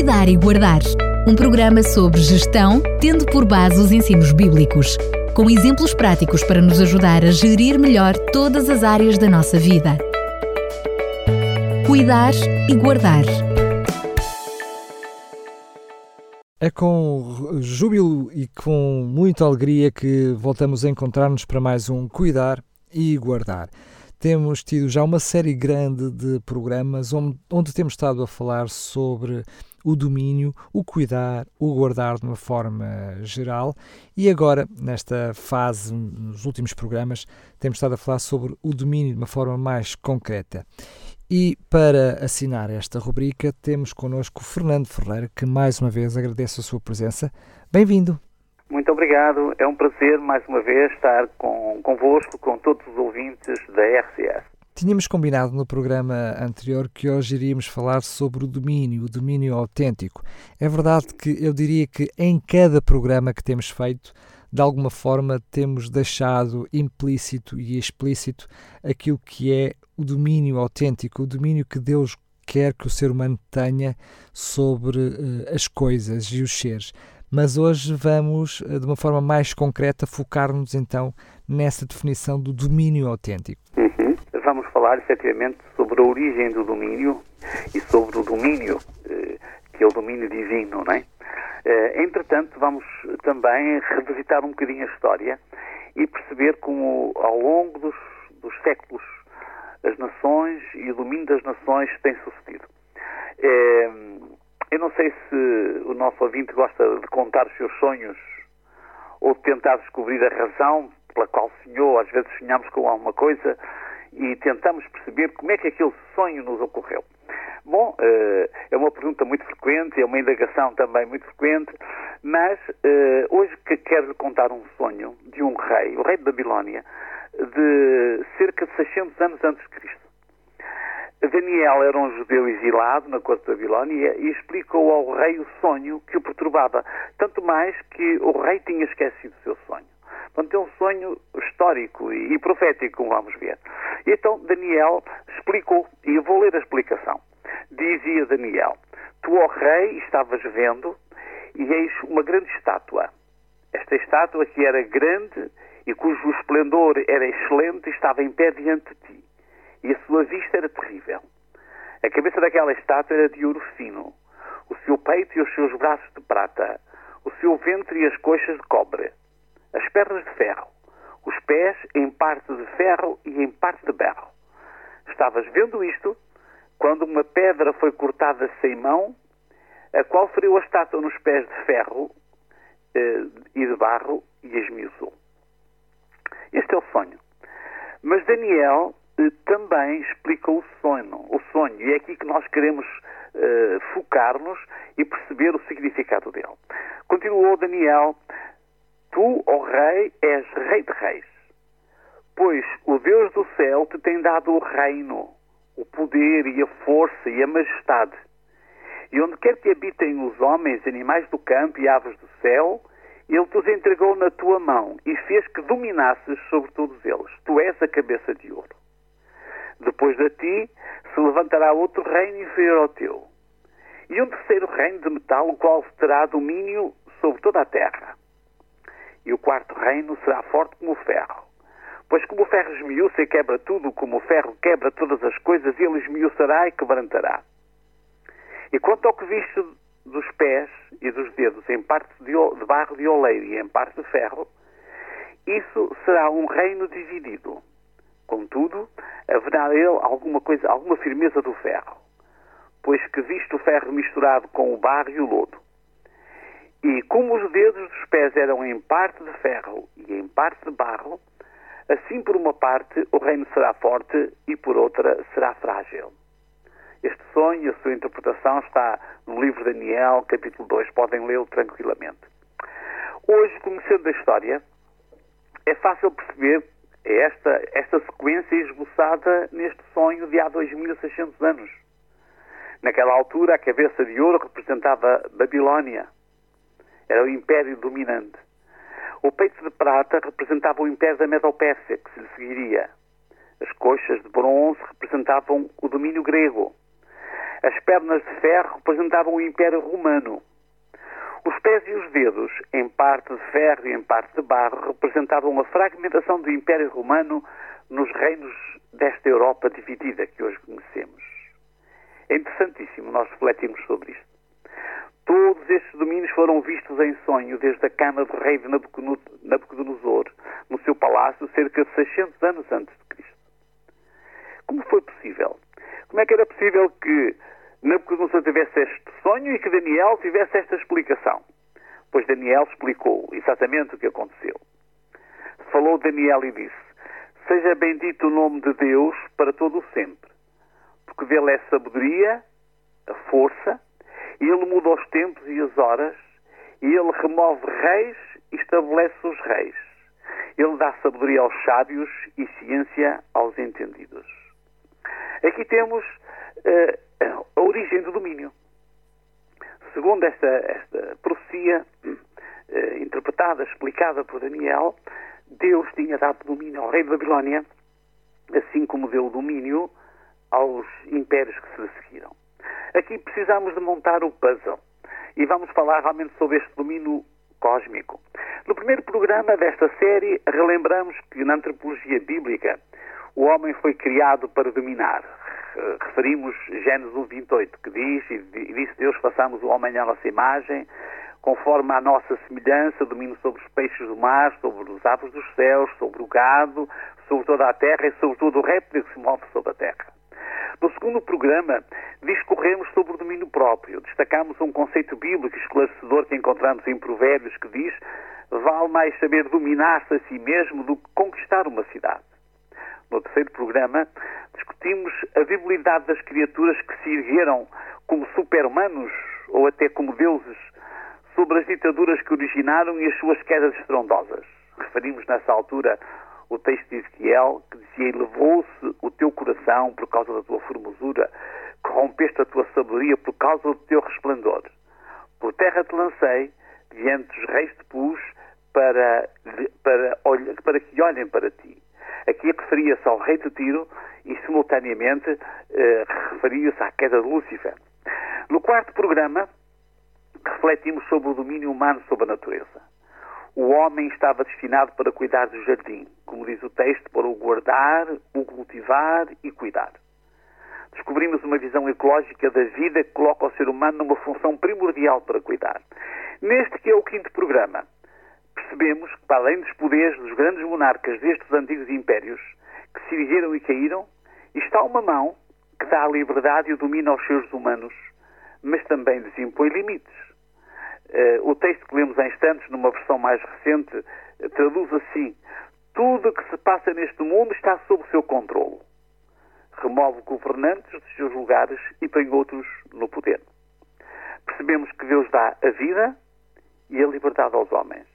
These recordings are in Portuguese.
Cuidar e Guardar. Um programa sobre gestão, tendo por base os ensinos bíblicos, com exemplos práticos para nos ajudar a gerir melhor todas as áreas da nossa vida. Cuidar e Guardar. É com júbilo e com muita alegria que voltamos a encontrar-nos para mais um Cuidar e Guardar. Temos tido já uma série grande de programas onde, onde temos estado a falar sobre o domínio, o cuidar, o guardar de uma forma geral e agora, nesta fase, nos últimos programas, temos estado a falar sobre o domínio de uma forma mais concreta. E para assinar esta rubrica, temos connosco o Fernando Ferreira, que mais uma vez agradece a sua presença. Bem-vindo. Muito obrigado. É um prazer, mais uma vez, estar com, convosco, com todos os ouvintes da RCS. Tínhamos combinado no programa anterior que hoje iríamos falar sobre o domínio, o domínio autêntico. É verdade que eu diria que em cada programa que temos feito, de alguma forma temos deixado implícito e explícito aquilo que é o domínio autêntico, o domínio que Deus quer que o ser humano tenha sobre uh, as coisas e os seres. Mas hoje vamos, uh, de uma forma mais concreta, focar-nos então nessa definição do domínio autêntico. Vamos falar efetivamente sobre a origem do domínio e sobre o domínio, uh, que é o domínio divino, não é? entretanto, vamos também revisitar um bocadinho a história e perceber como, ao longo dos, dos séculos as nações e o domínio das nações tem sucedido. É, eu não sei se o nosso ouvinte gosta de contar os seus sonhos ou de tentar descobrir a razão pela qual sonhou. Às vezes sonhamos com alguma coisa e tentamos perceber como é que aquele sonho nos ocorreu. Bom, eh, é uma pergunta muito frequente, é uma indagação também muito frequente, mas eh, hoje quero contar um sonho de um rei, o rei de Babilónia, de cerca de 600 anos antes de Cristo. Daniel era um judeu exilado na corte da Babilónia e explicou ao rei o sonho que o perturbava, tanto mais que o rei tinha esquecido o seu sonho. Portanto, é um sonho histórico e profético, como vamos ver. E então Daniel explicou, e eu vou ler a explicação. Dizia Daniel: Tu, ó rei, estavas vendo, e eis uma grande estátua. Esta estátua que era grande e cujo esplendor era excelente, estava em pé diante de ti. E a sua vista era terrível. A cabeça daquela estátua era de ouro fino, o seu peito e os seus braços de prata, o seu ventre e as coxas de cobre, as pernas de ferro, os pés em parte de ferro e em parte de berro. Estavas vendo isto quando uma pedra foi cortada sem mão, a qual feriu a estátua nos pés de ferro eh, e de barro e esmiuçou. Este é o sonho. Mas Daniel eh, também explica o sonho, o sonho, e é aqui que nós queremos eh, focar-nos e perceber o significado dele. Continuou Daniel: Tu, ó rei, és rei de reis, pois o Deus do céu te tem dado o reino, o poder e a força e a majestade. E onde quer que habitem os homens, animais do campo e aves do céu, ele te os entregou na tua mão e fez que dominasses sobre todos eles. Tu és a cabeça de ouro. Depois de ti se levantará outro reino inferior ao teu. E um terceiro reino de metal, o qual terá domínio sobre toda a terra. E o quarto reino será forte como o ferro. Pois como o ferro esmiuça e quebra tudo, como o ferro quebra todas as coisas, ele esmiuçará e quebrantará. E quanto ao que viste dos pés e dos dedos em parte de, barro de oleiro e em parte de ferro, isso será um reino dividido. Contudo, haverá nele alguma coisa, alguma firmeza do ferro, pois que visto o ferro misturado com o barro e o lodo. E como os dedos dos pés eram em parte de ferro e em parte de barro, assim por uma parte o reino será forte e por outra será frágil. Este sonho e a sua interpretação está no livro de Daniel, capítulo 2. Podem lê-lo tranquilamente. Hoje, conhecendo a história, é fácil perceber esta, esta sequência esboçada neste sonho de há 2600 anos. Naquela altura, a cabeça de ouro representava Babilónia. Era o império dominante. O peito de prata representava o império da Medopérsia, que se lhe seguiria. As coxas de bronze representavam o domínio grego. As pernas de ferro representavam o Império Romano. Os pés e os dedos, em parte de ferro e em parte de barro, representavam a fragmentação do Império Romano nos reinos desta Europa dividida que hoje conhecemos. É interessantíssimo nós refletirmos sobre isto. Todos estes domínios foram vistos em sonho desde a cama do rei de Nabucodonosor, no seu palácio, cerca de 600 anos antes de Cristo. Como foi possível? Como é que era possível que Nabucodonosor tivesse este sonho e que Daniel tivesse esta explicação? Pois Daniel explicou exatamente o que aconteceu. Falou Daniel e disse: Seja bendito o nome de Deus para todo o sempre, porque dele é sabedoria, a força, ele muda os tempos e as horas, e ele remove reis e estabelece os reis. Ele dá sabedoria aos sábios e ciência aos entendidos. Aqui temos uh, a origem do domínio. Segundo esta, esta profecia uh, interpretada, explicada por Daniel, Deus tinha dado domínio ao rei de Babilónia, assim como deu domínio aos impérios que se seguiram. Aqui precisamos de montar o puzzle e vamos falar realmente sobre este domínio cósmico. No primeiro programa desta série, relembramos que na antropologia bíblica o homem foi criado para dominar. Referimos Gênesis 1, 28, que diz, e disse Deus, façamos o homem à nossa imagem, conforme a nossa semelhança, domínio sobre os peixes do mar, sobre os aves dos céus, sobre o gado, sobre toda a terra e sobre todo o réptil que se move sobre a terra. No segundo programa, discorremos sobre o domínio próprio. Destacamos um conceito bíblico esclarecedor que encontramos em Provérbios que diz: vale mais saber dominar-se a si mesmo do que conquistar uma cidade. No terceiro programa, discutimos a debilidade das criaturas que se ergueram como super-humanos ou até como deuses sobre as ditaduras que originaram e as suas quedas estrondosas. Referimos nessa altura o texto de Ezequiel, que dizia: Elevou-se o teu coração por causa da tua formosura, corrompeste a tua sabedoria por causa do teu resplendor. Por terra te lancei, diante dos reis te pus, para, para, para que olhem para ti. Aqui referia-se ao rei de Tiro e, simultaneamente, eh, referia-se à queda de Lúcifer. No quarto programa, refletimos sobre o domínio humano sobre a natureza. O homem estava destinado para cuidar do jardim, como diz o texto, para o guardar, o cultivar e cuidar. Descobrimos uma visão ecológica da vida que coloca o ser humano numa função primordial para cuidar. Neste que é o quinto programa, percebemos que, para além dos poderes dos grandes monarcas destes antigos impérios, que se erigeram e caíram, está uma mão que dá a liberdade e o domínio aos seres humanos, mas também lhes impõe limites. Uh, o texto que lemos em instantes, numa versão mais recente, uh, traduz assim: Tudo o que se passa neste mundo está sob o seu controle. Remove governantes dos seus lugares e põe outros no poder. Percebemos que Deus dá a vida e a liberdade aos homens.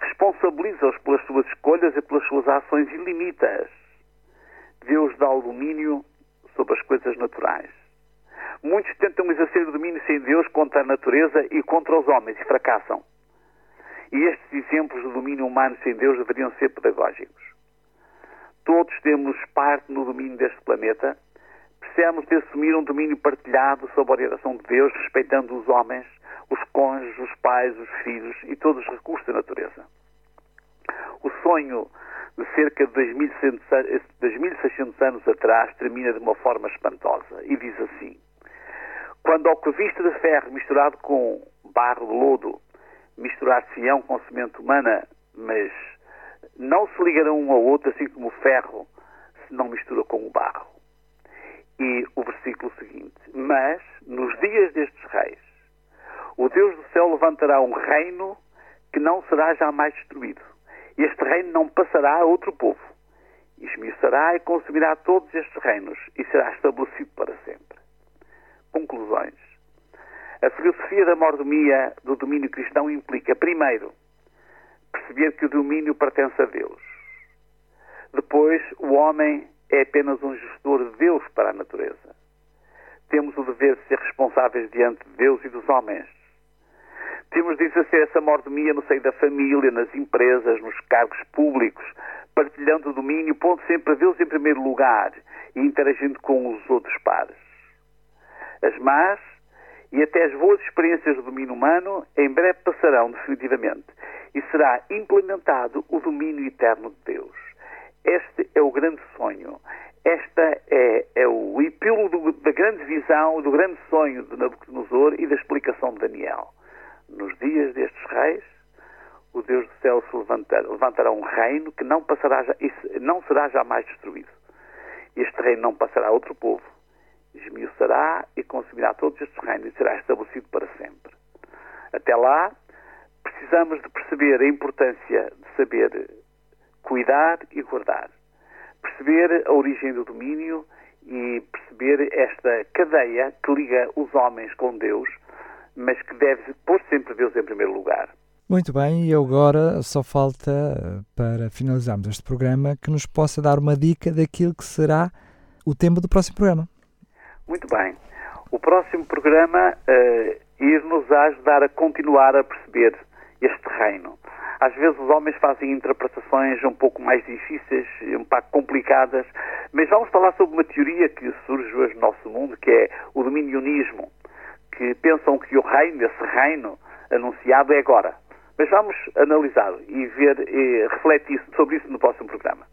Responsabiliza-os pelas suas escolhas e pelas suas ações e limita-as. Deus dá o domínio sobre as coisas naturais Muitos tentam exercer o domínio sem Deus contra a natureza e contra os homens e fracassam. E estes exemplos do domínio humano sem Deus deveriam ser pedagógicos. Todos temos parte no domínio deste planeta. Precisamos de assumir um domínio partilhado sob a orientação de Deus, respeitando os homens, os cônjuges, os pais, os filhos e todos os recursos da natureza. O sonho de cerca de 2.600 anos atrás termina de uma forma espantosa e diz assim: quando ao covista de ferro misturado com barro de lodo misturar-se-ão com semente humana, mas não se ligarão um ao outro, assim como o ferro se não mistura com o barro. E o versículo seguinte: Mas, nos dias destes reis, o Deus do céu levantará um reino que não será jamais destruído. Este reino não passará a outro povo. Esmiuçará e consumirá todos estes reinos e será estabelecido para sempre conclusões. A filosofia da mordomia do domínio cristão implica, primeiro, perceber que o domínio pertence a Deus. Depois, o homem é apenas um gestor de Deus para a natureza. Temos o dever de ser responsáveis diante de Deus e dos homens. Temos de exercer essa mordomia no seio da família, nas empresas, nos cargos públicos, partilhando o domínio, pondo sempre a Deus em primeiro lugar e interagindo com os outros pares. As más e até as boas experiências do domínio humano em breve passarão definitivamente e será implementado o domínio eterno de Deus. Este é o grande sonho. Esta é, é o epílogo da grande visão, do grande sonho de Nabucodonosor e da explicação de Daniel. Nos dias destes reis, o Deus do céu se levantar, levantará um reino que não, passará, não será jamais destruído. Este reino não passará a outro povo, esmiuçará e consumirá todos estes reinos e será estabelecido para sempre. Até lá, precisamos de perceber a importância de saber cuidar e guardar perceber a origem do domínio e perceber esta cadeia que liga os homens com Deus, mas que deve pôr sempre Deus em primeiro lugar. Muito bem, e agora só falta, para finalizarmos este programa, que nos possa dar uma dica daquilo que será o tema do próximo programa. Muito bem. O próximo programa uh, ir-nos ajudar a continuar a perceber este reino. Às vezes os homens fazem interpretações um pouco mais difíceis, um pouco complicadas, mas vamos falar sobre uma teoria que surge hoje no nosso mundo, que é o dominionismo, que pensam que o reino, esse reino anunciado é agora. Mas vamos analisar e ver e refletir sobre isso no próximo programa.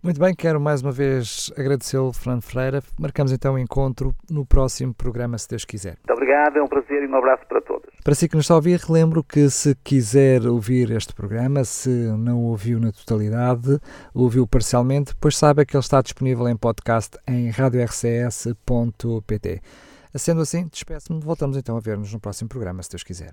Muito bem, quero mais uma vez agradecê-lo, Fernando Freire. Marcamos então o um encontro no próximo programa, se Deus quiser. Muito obrigado, é um prazer e um abraço para todos. Para si que nos está a ouvir, relembro que se quiser ouvir este programa, se não ouviu na totalidade, ouviu parcialmente, pois saiba que ele está disponível em podcast em radiorcs.pt. Sendo assim, despeço-me, voltamos então a ver-nos no próximo programa, se Deus quiser.